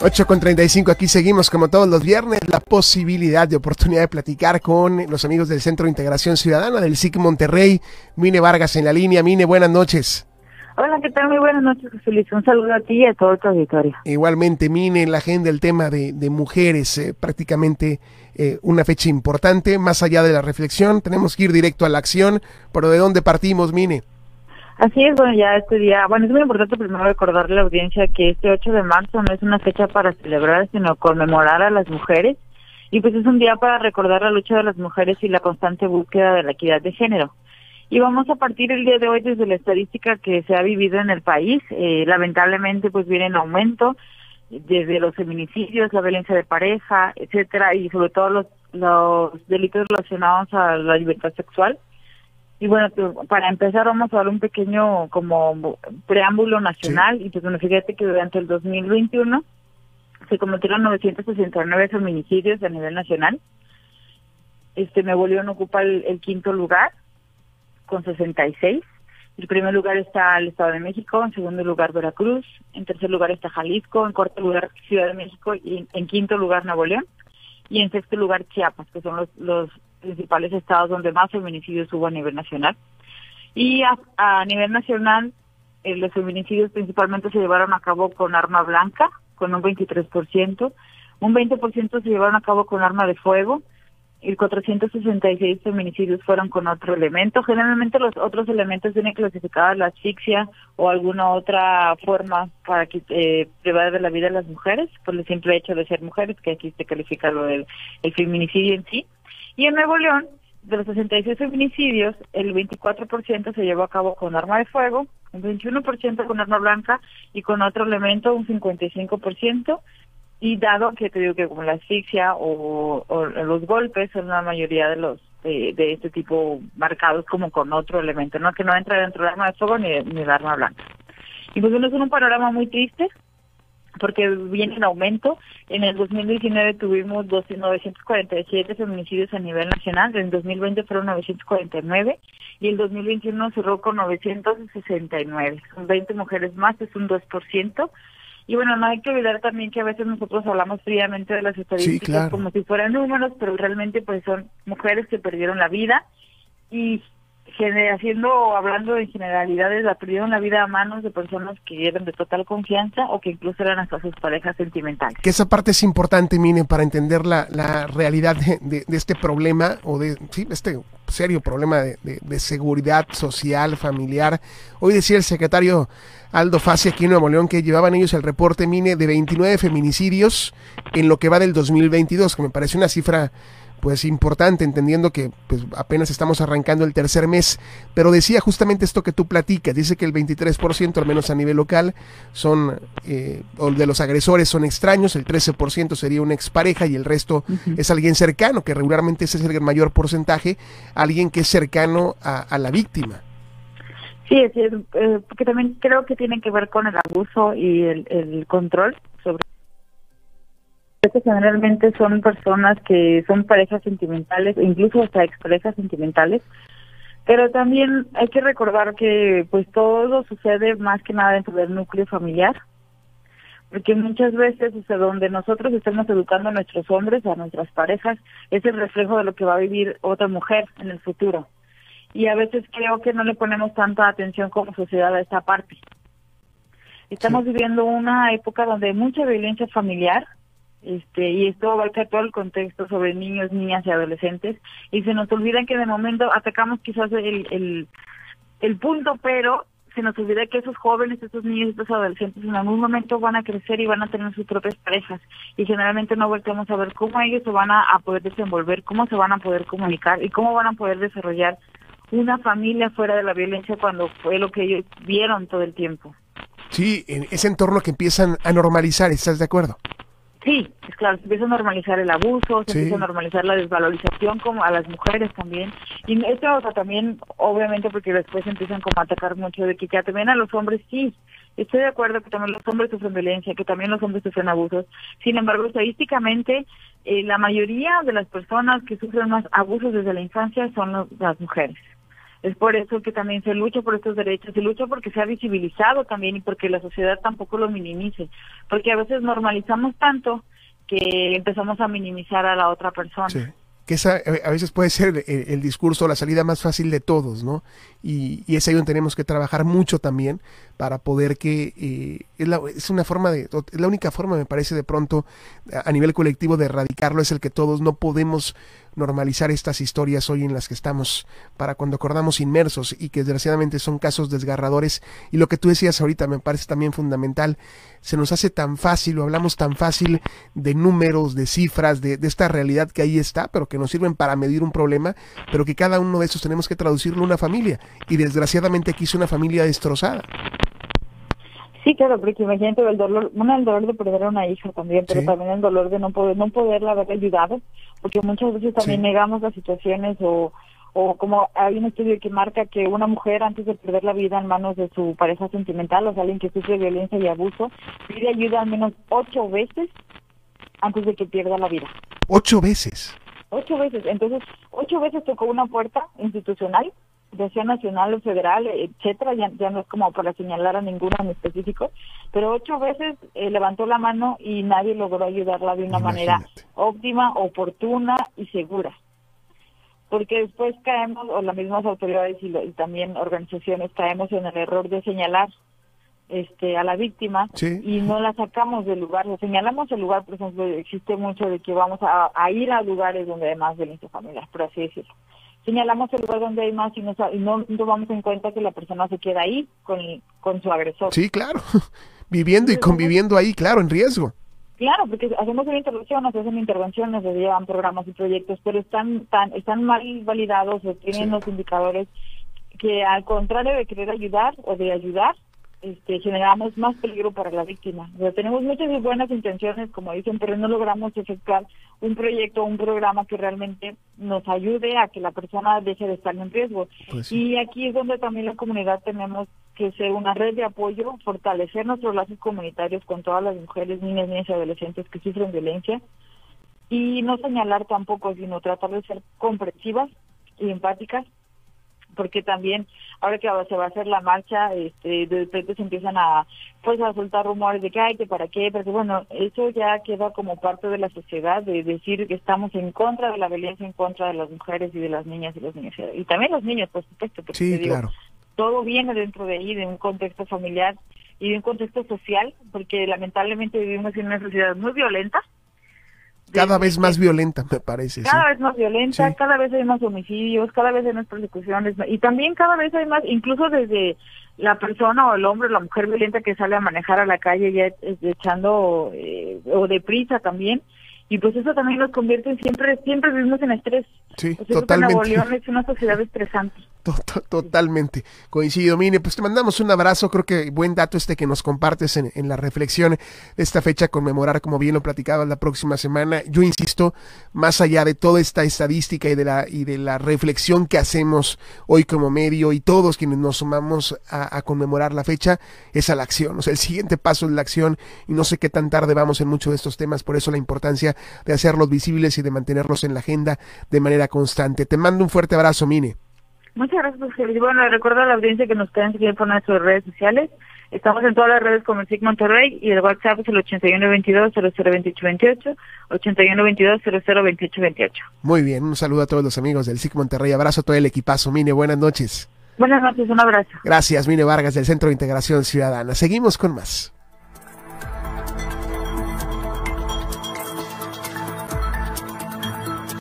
8 con 35, aquí seguimos como todos los viernes, la posibilidad de oportunidad de platicar con los amigos del Centro de Integración Ciudadana del SIC Monterrey, Mine Vargas en la línea. Mine, buenas noches. Hola, ¿qué tal? Muy buenas noches, José Luis. Un saludo a ti y a todo tu auditorio. Igualmente, Mine, en la agenda el tema de, mujeres, eh, prácticamente eh, una fecha importante, más allá de la reflexión, tenemos que ir directo a la acción, pero ¿de dónde partimos, Mine? Así es, bueno, ya este día, bueno, es muy importante primero recordarle a la audiencia que este 8 de marzo no es una fecha para celebrar, sino conmemorar a las mujeres. Y pues es un día para recordar la lucha de las mujeres y la constante búsqueda de la equidad de género. Y vamos a partir el día de hoy desde la estadística que se ha vivido en el país. Eh, lamentablemente pues viene en aumento desde los feminicidios, la violencia de pareja, etcétera, y sobre todo los, los delitos relacionados a la libertad sexual. Y bueno, para empezar vamos a dar un pequeño como preámbulo nacional y pues bueno, fíjate que durante el 2021 se cometieron 969 feminicidios a nivel nacional. Este Nuevo León ocupa el, quinto lugar con 66. En primer lugar está el Estado de México, en segundo lugar Veracruz, en tercer lugar está Jalisco, en cuarto lugar Ciudad de México y en, quinto lugar Nuevo León y en sexto lugar Chiapas, que son los, los principales estados donde más feminicidios hubo a nivel nacional. Y a, nivel nacional, eh, los feminicidios principalmente se llevaron a cabo con arma blanca, con un 23%, un 20% se llevaron a cabo con arma de fuego, y 466 feminicidios fueron con otro elemento. Generalmente los otros elementos tienen clasificada la asfixia o alguna otra forma para que eh, privar de la vida a las mujeres, por el simple hecho de ser mujeres, que aquí se califica lo del el feminicidio en sí. Y en Nuevo León, de los 66 feminicidios, el 24% se llevó a cabo con arma de fuego, un 21% con arma blanca y con otro elemento un 55%. Y dado que te digo que como la asfixia o, los golpes son la mayoría de los de, este tipo marcados como con otro elemento, no que no entra dentro del arma de fuego ni, ni del arma blanca. Y pues bueno, es un panorama muy triste, porque viene en aumento. En el 2019 tuvimos 947 feminicidios a nivel nacional, en 2020 fueron 949 y el 2021 cerró con 969. Son 20 mujeres más, es un 2%. Y bueno, no hay que olvidar también que a veces nosotros hablamos fríamente de las estadísticas como si fueran números, pero realmente pues son mujeres que perdieron la vida y haciendo, hablando de generalidades, la perdieron la vida a manos de personas que eran de total confianza o que incluso eran hasta sus parejas sentimentales. Que esa parte es importante, Mine, para entender la, la realidad de, de, este problema o de sí, este serio problema de, de, seguridad social, familiar. Hoy decía el secretario Aldo Fassi aquí en Nuevo León que llevaban ellos el reporte, Mine, de 29 feminicidios en lo que va del 2022, que me parece una cifra pues importante, entendiendo que pues, apenas estamos arrancando el tercer mes, pero decía justamente esto que tú platicas, dice que el 23%, al menos a nivel local, son, eh, o de los agresores son extraños, el 13% sería una expareja y el resto es alguien cercano, que regularmente ese es el mayor porcentaje, alguien que es cercano a, la víctima. Sí, es, eh, porque también creo que tiene que ver con el abuso y el, el control sobre generalmente son personas que son parejas sentimentales, incluso hasta exparejas sentimentales, pero también hay que recordar que pues todo sucede más que nada dentro del núcleo familiar, porque muchas veces o donde nosotros estamos educando a nuestros hombres, a nuestras parejas, es el reflejo de lo que va a vivir otra mujer en el futuro. Y a veces creo que no le ponemos tanta atención como sociedad a esta parte. Estamos viviendo una época donde hay mucha violencia familiar, este y esto abarca todo el contexto sobre niños, niñas y adolescentes y se nos olvida que de momento atacamos quizás el, el, el punto, pero se nos olvida que esos jóvenes, esos niños, estos adolescentes en algún momento van a crecer y van a tener sus propias parejas y generalmente no volteamos a ver cómo ellos se van a, a poder desenvolver, cómo se van a poder comunicar y cómo van a poder desarrollar una familia fuera de la violencia cuando fue lo que ellos vieron todo el tiempo. Sí, en ese entorno que empiezan a normalizar, ¿estás de acuerdo? Sí, es claro, se empieza a normalizar el abuso, se empieza a normalizar la desvalorización como a las mujeres también. Y esto también, obviamente, porque después empiezan como a atacar mucho de que ya también a los hombres sí. Estoy de acuerdo que también los hombres sufren violencia, que también los hombres sufren abusos. Sin embargo, estadísticamente, eh, la mayoría de las personas que sufren más abusos desde la infancia son las mujeres. Es por eso que también se lucha por estos derechos, se lucha porque sea visibilizado también y porque la sociedad tampoco lo minimice, porque a veces normalizamos tanto que empezamos a minimizar a la otra persona. Sí que esa eh, a veces puede ser el, discurso, la salida más fácil de todos, ¿no? Y, y es ahí donde tenemos que trabajar mucho también para poder que eh, es, la, es, una forma de, es la única forma, me parece, de pronto a nivel colectivo de erradicarlo, es el que todos no podemos normalizar estas historias hoy en las que estamos para cuando acordamos inmersos y que desgraciadamente son casos desgarradores. Y lo que tú decías ahorita me parece también fundamental. Se nos hace tan fácil o hablamos tan fácil de números de cifras de, de esta realidad que ahí está pero que nos sirven para medir un problema pero que cada uno de esos tenemos que traducirlo a una familia. Y desgraciadamente aquí es una familia destrozada Sí, claro, porque imagínate el dolor, uno el dolor de perder a una hija también, pero también el dolor de no poder, no poderla haber ayudado, porque muchas veces también negamos las situaciones o, o como hay un estudio que marca que una mujer antes de perder la vida en manos de su pareja sentimental, o sea, alguien que sufre violencia y abuso, pide ayuda al menos ocho veces antes de que pierda la vida. ¿Ocho veces? Ocho veces. Entonces, ocho veces tocó una puerta institucional de sea nacional o federal, etcétera, ya, ya, no es como para señalar a ninguno en específico, pero ocho veces eh, levantó la mano y nadie logró ayudarla de una manera óptima, oportuna y segura. Porque después caemos, o las mismas autoridades y, y también organizaciones, caemos en el error de señalar este a la víctima y no la sacamos del lugar, o señalamos el lugar, por ejemplo, existe mucho de que vamos a, a ir a lugares donde hay más violencia familiar, por así decirlo señalamos el lugar donde hay más y no, y no tomamos en cuenta que la persona se queda ahí con, con su agresor. Sí, claro, viviendo y conviviendo ahí, claro, en riesgo. Claro, porque hacemos una intervención, nos hacen intervenciones, se llevan programas y proyectos, pero están tan están mal validados o tienen los indicadores que al contrario de querer ayudar o de ayudar, este, generamos más peligro para la víctima. O sea, tenemos muchas buenas intenciones, como dicen, pero no logramos efectuar un proyecto o un programa que realmente nos ayude a que la persona deje de estar en riesgo. Pues y aquí es donde también la comunidad tenemos que ser una red de apoyo, fortalecer nuestros lazos comunitarios con todas las mujeres, niñas, niñas y adolescentes que sufren violencia y no señalar tampoco, sino tratar de ser comprensivas y empáticas porque también ahora que se va a hacer la marcha, este, de repente se empiezan a pues a soltar rumores de que hay que para qué, pero bueno, eso ya queda como parte de la sociedad de decir que estamos en contra de la violencia en contra de las mujeres y de las niñas y los niños y también los niños, por supuesto, porque sí, claro. todo viene dentro de ahí de un contexto familiar y de un contexto social, porque lamentablemente vivimos en una sociedad muy violenta cada vez más violenta, me parece. Cada vez más violenta, cada vez hay más homicidios, cada vez hay más persecuciones y también cada vez hay más, incluso desde la persona o el hombre o la mujer violenta que sale a manejar a la calle ya echando eh, o deprisa también y pues eso también nos convierte en siempre, siempre vivimos en estrés. Sí, totalmente. es una sociedad estresante. Totalmente, coincido. Mine, pues te mandamos un abrazo. Creo que buen dato este que nos compartes en, en, la reflexión de esta fecha, conmemorar, como bien lo platicabas, la próxima semana. Yo insisto, más allá de toda esta estadística y de la, y de la reflexión que hacemos hoy como medio y todos quienes nos sumamos a, a conmemorar la fecha, es a la acción. O sea, el siguiente paso es la acción y no sé qué tan tarde vamos en muchos de estos temas, por eso la importancia de hacerlos visibles y de mantenerlos en la agenda de manera constante. Te mando un fuerte abrazo, Mine. Muchas gracias, José Bueno, recuerdo a la audiencia que nos pueden seguir por nuestras redes sociales. Estamos en todas las redes como el SIC Monterrey y el WhatsApp es el 8122-002828, 8122-002828. Muy bien, un saludo a todos los amigos del SIC Monterrey. Abrazo a todo el equipazo. Mine, buenas noches. Buenas noches, un abrazo. Gracias, Mine Vargas del Centro de Integración Ciudadana. Seguimos con más.